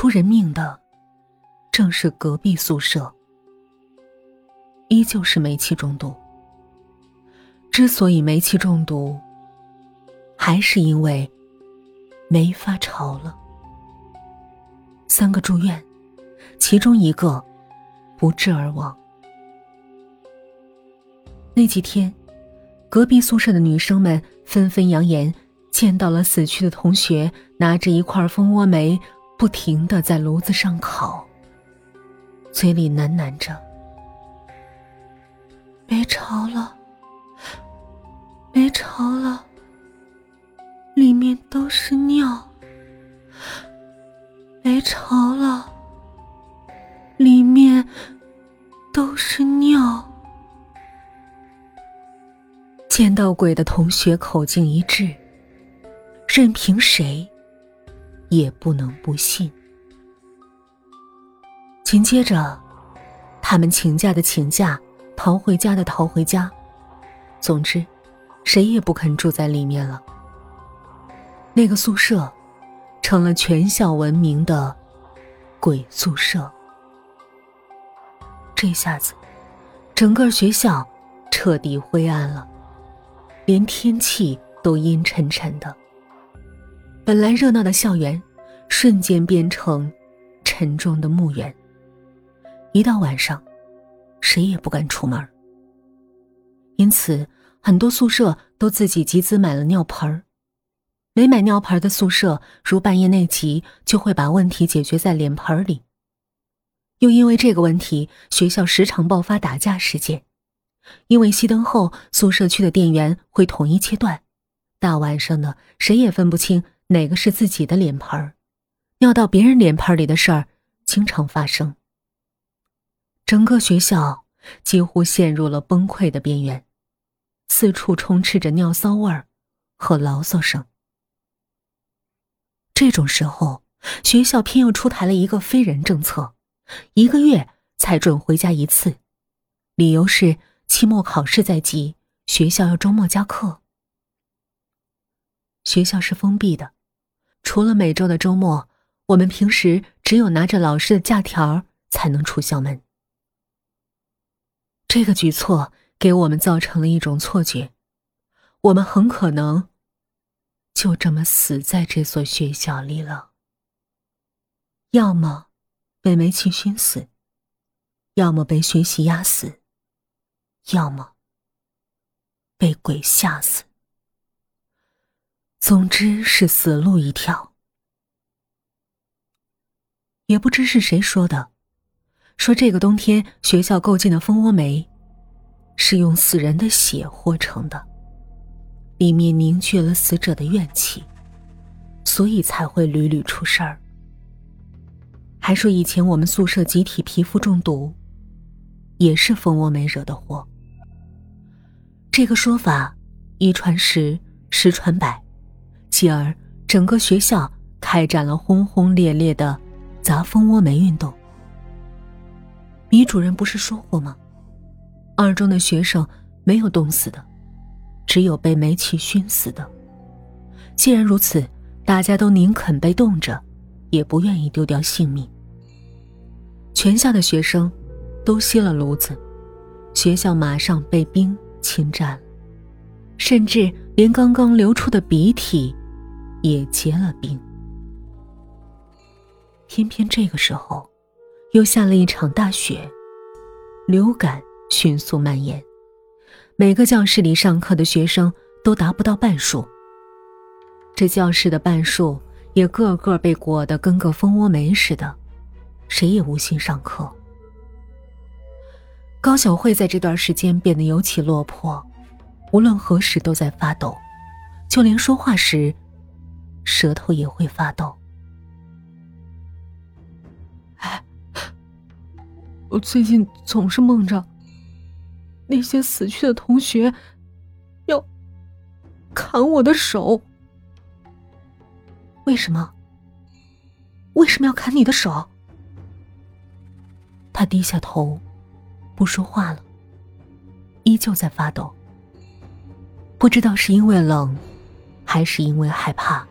出人命的，正是隔壁宿舍，依旧是煤气中毒。之所以煤气中毒，还是因为煤发潮了。三个住院，其中一个不治而亡。那几天，隔壁宿舍的女生们纷纷扬言，见到了死去的同学拿着一块蜂窝煤，不停的在炉子上烤，嘴里喃喃着：“没潮了。”没潮了，里面都是尿。没潮了，里面都是尿。见到鬼的同学口径一致，任凭谁也不能不信。紧接着，他们请假的请假，逃回家的逃回家，总之。谁也不肯住在里面了。那个宿舍，成了全校闻名的鬼宿舍。这下子，整个学校彻底灰暗了，连天气都阴沉沉的。本来热闹的校园，瞬间变成沉重的墓园。一到晚上，谁也不敢出门。因此。很多宿舍都自己集资买了尿盆儿，没买尿盆的宿舍，如半夜内急，就会把问题解决在脸盆里。又因为这个问题，学校时常爆发打架事件。因为熄灯后，宿舍区的电源会统一切断，大晚上的，谁也分不清哪个是自己的脸盆儿，尿到别人脸盆里的事儿经常发生。整个学校几乎陷入了崩溃的边缘。四处充斥着尿骚味儿和牢骚声。这种时候，学校偏又出台了一个非人政策，一个月才准回家一次，理由是期末考试在即，学校要周末加课。学校是封闭的，除了每周的周末，我们平时只有拿着老师的假条才能出校门。这个举措。给我们造成了一种错觉，我们很可能就这么死在这所学校里了。要么被煤气熏死，要么被学习压死，要么被鬼吓死。总之是死路一条。也不知是谁说的，说这个冬天学校购进的蜂窝煤。是用死人的血和成的，里面凝聚了死者的怨气，所以才会屡屡出事儿。还说以前我们宿舍集体皮肤中毒，也是蜂窝煤惹的祸。这个说法一传十，十传百，继而整个学校开展了轰轰烈烈的砸蜂窝煤运动。米主任不是说过吗？二中的学生没有冻死的，只有被煤气熏死的。既然如此，大家都宁肯被冻着，也不愿意丢掉性命。全校的学生都熄了炉子，学校马上被冰侵占，甚至连刚刚流出的鼻涕也结了冰。偏偏这个时候，又下了一场大雪，流感。迅速蔓延，每个教室里上课的学生都达不到半数。这教室的半数也个个被裹得跟个蜂窝煤似的，谁也无心上课。高小慧在这段时间变得尤其落魄，无论何时都在发抖，就连说话时，舌头也会发抖。哎，我最近总是梦着。那些死去的同学，要砍我的手。为什么？为什么要砍你的手？他低下头，不说话了，依旧在发抖。不知道是因为冷，还是因为害怕。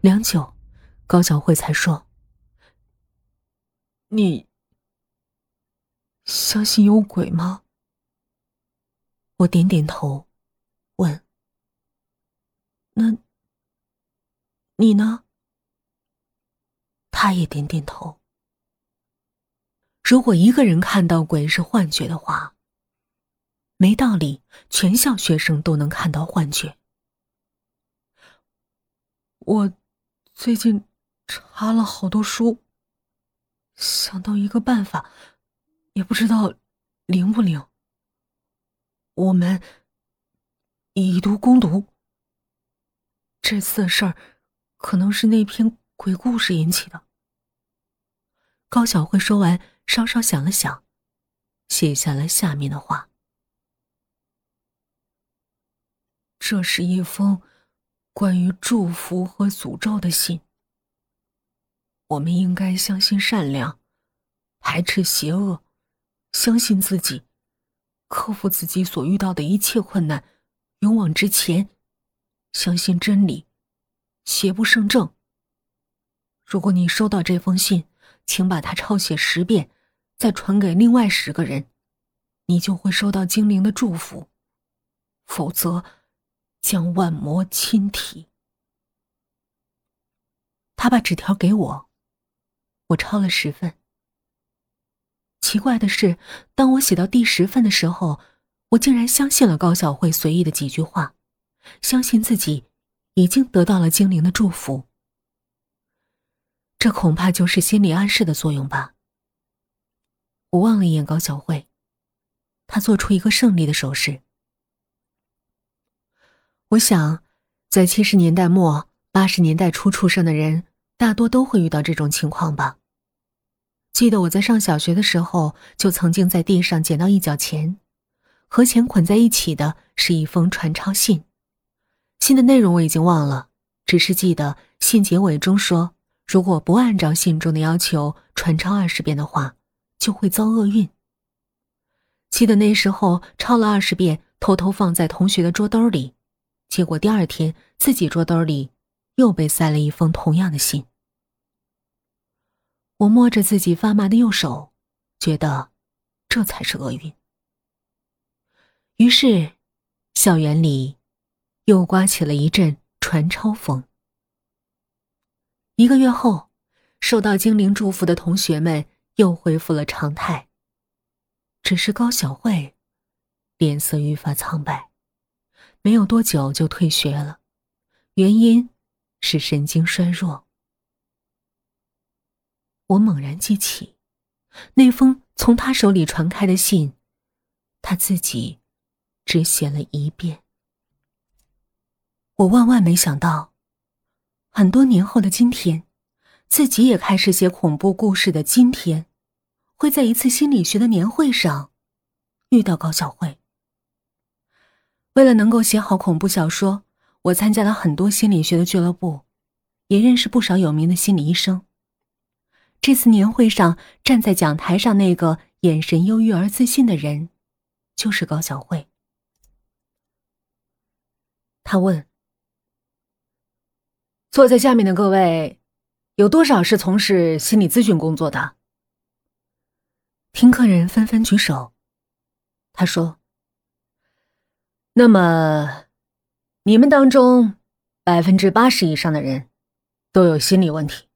良久，高小慧才说：“你相信有鬼吗？”我点点头，问：“那你呢？”他也点点头。如果一个人看到鬼是幻觉的话，没道理全校学生都能看到幻觉。我最近查了好多书，想到一个办法，也不知道灵不灵。我们以毒攻毒。这次的事儿可能是那篇鬼故事引起的。高小慧说完，稍稍想了想，写下了下面的话：“这是一封关于祝福和诅咒的信。我们应该相信善良，排斥邪恶，相信自己，克服自己所遇到的一切困难，勇往直前，相信真理，邪不胜正。如果你收到这封信，”请把它抄写十遍，再传给另外十个人，你就会收到精灵的祝福。否则，将万魔侵体。他把纸条给我，我抄了十份。奇怪的是，当我写到第十份的时候，我竟然相信了高小慧随意的几句话，相信自己已经得到了精灵的祝福。这恐怕就是心理暗示的作用吧。我望了一眼高小慧，她做出一个胜利的手势。我想，在七十年代末、八十年代初出生的人，大多都会遇到这种情况吧。记得我在上小学的时候，就曾经在地上捡到一角钱，和钱捆在一起的是一封传抄信，信的内容我已经忘了，只是记得信结尾中说。如果不按照信中的要求传抄二十遍的话，就会遭厄运。记得那时候抄了二十遍，偷偷放在同学的桌兜里，结果第二天自己桌兜里又被塞了一封同样的信。我摸着自己发麻的右手，觉得这才是厄运。于是，校园里又刮起了一阵传抄风。一个月后，受到精灵祝福的同学们又恢复了常态。只是高小慧脸色愈发苍白，没有多久就退学了，原因是神经衰弱。我猛然记起，那封从他手里传开的信，他自己只写了一遍。我万万没想到。很多年后的今天，自己也开始写恐怖故事的今天，会在一次心理学的年会上遇到高小慧。为了能够写好恐怖小说，我参加了很多心理学的俱乐部，也认识不少有名的心理医生。这次年会上站在讲台上那个眼神忧郁而自信的人，就是高小慧。他问。坐在下面的各位，有多少是从事心理咨询工作的？听客人纷纷举手。他说：“那么，你们当中百分之八十以上的人都有心理问题。”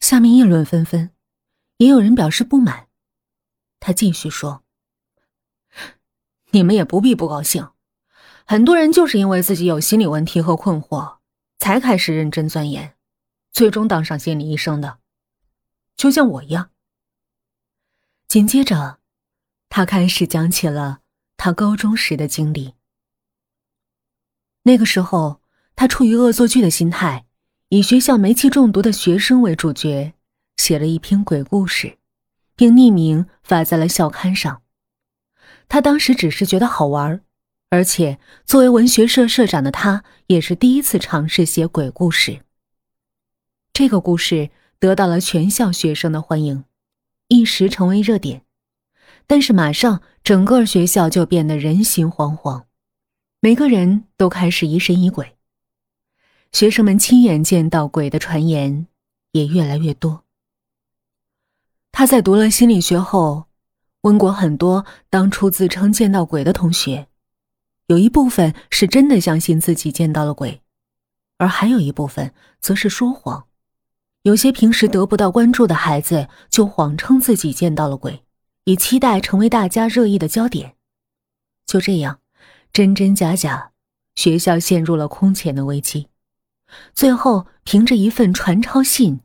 下面议论纷纷，也有人表示不满。他继续说：“你们也不必不高兴，很多人就是因为自己有心理问题和困惑。”才开始认真钻研，最终当上心理医生的，就像我一样。紧接着，他开始讲起了他高中时的经历。那个时候，他出于恶作剧的心态，以学校煤气中毒的学生为主角，写了一篇鬼故事，并匿名发在了校刊上。他当时只是觉得好玩而且，作为文学社社长的他，也是第一次尝试写鬼故事。这个故事得到了全校学生的欢迎，一时成为热点。但是，马上整个学校就变得人心惶惶，每个人都开始疑神疑鬼。学生们亲眼见到鬼的传言也越来越多。他在读了心理学后，问过很多当初自称见到鬼的同学，有一部分是真的相信自己见到了鬼，而还有一部分则是说谎。有些平时得不到关注的孩子，就谎称自己见到了鬼，以期待成为大家热议的焦点。就这样，真真假假，学校陷入了空前的危机。最后，凭着一份传抄信，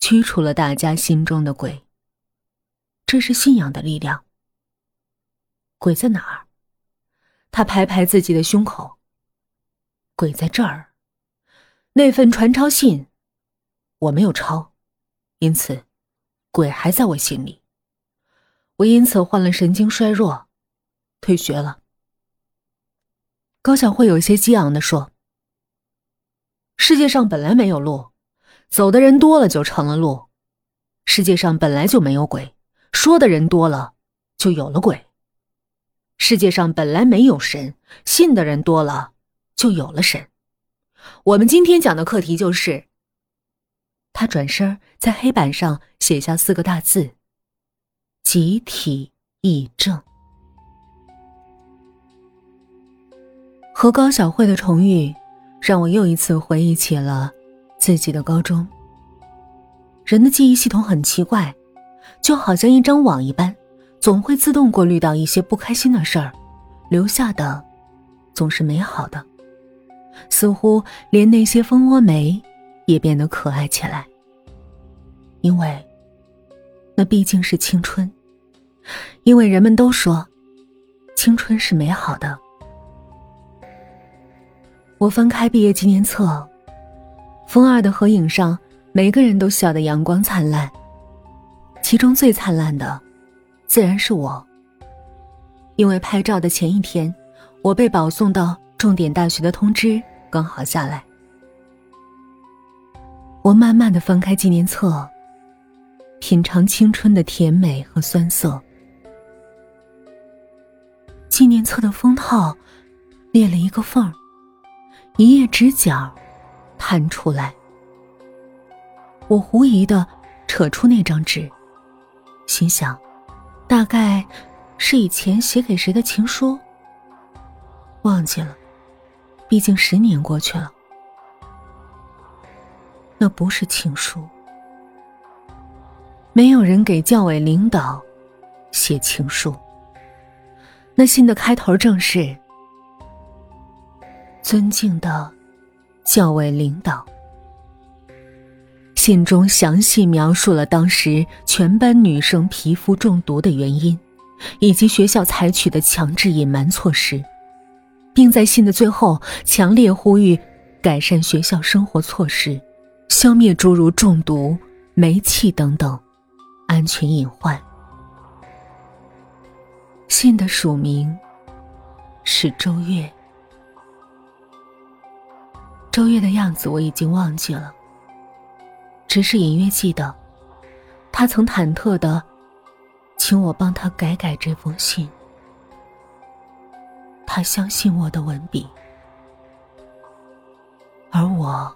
驱除了大家心中的鬼。这是信仰的力量。鬼在哪儿？他拍拍自己的胸口。鬼在这儿。那份传抄信。我没有抄，因此，鬼还在我心里。我因此患了神经衰弱，退学了。高小慧有些激昂的说：“世界上本来没有路，走的人多了就成了路；世界上本来就没有鬼，说的人多了就有了鬼；世界上本来没有神，信的人多了就有了神。我们今天讲的课题就是。”他转身在黑板上写下四个大字：“集体议政。”和高小慧的重遇，让我又一次回忆起了自己的高中。人的记忆系统很奇怪，就好像一张网一般，总会自动过滤到一些不开心的事儿，留下的总是美好的，似乎连那些蜂窝煤。也变得可爱起来，因为那毕竟是青春，因为人们都说青春是美好的。我翻开毕业纪念册，风二的合影上，每个人都笑得阳光灿烂，其中最灿烂的自然是我，因为拍照的前一天，我被保送到重点大学的通知刚好下来。我慢慢的翻开纪念册，品尝青春的甜美和酸涩。纪念册的封套裂了一个缝，一页纸角弹出来。我狐疑的扯出那张纸，心想，大概是以前写给谁的情书。忘记了，毕竟十年过去了。那不是情书，没有人给教委领导写情书。那信的开头正是：“尊敬的教委领导。”信中详细描述了当时全班女生皮肤中毒的原因，以及学校采取的强制隐瞒措施，并在信的最后强烈呼吁改善学校生活措施。消灭诸如中毒、煤气等等安全隐患。信的署名是周月。周月的样子我已经忘记了，只是隐约记得，他曾忐忑的请我帮他改改这封信。他相信我的文笔，而我。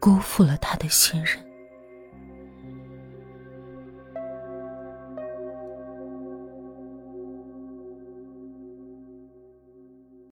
辜负了他的信任。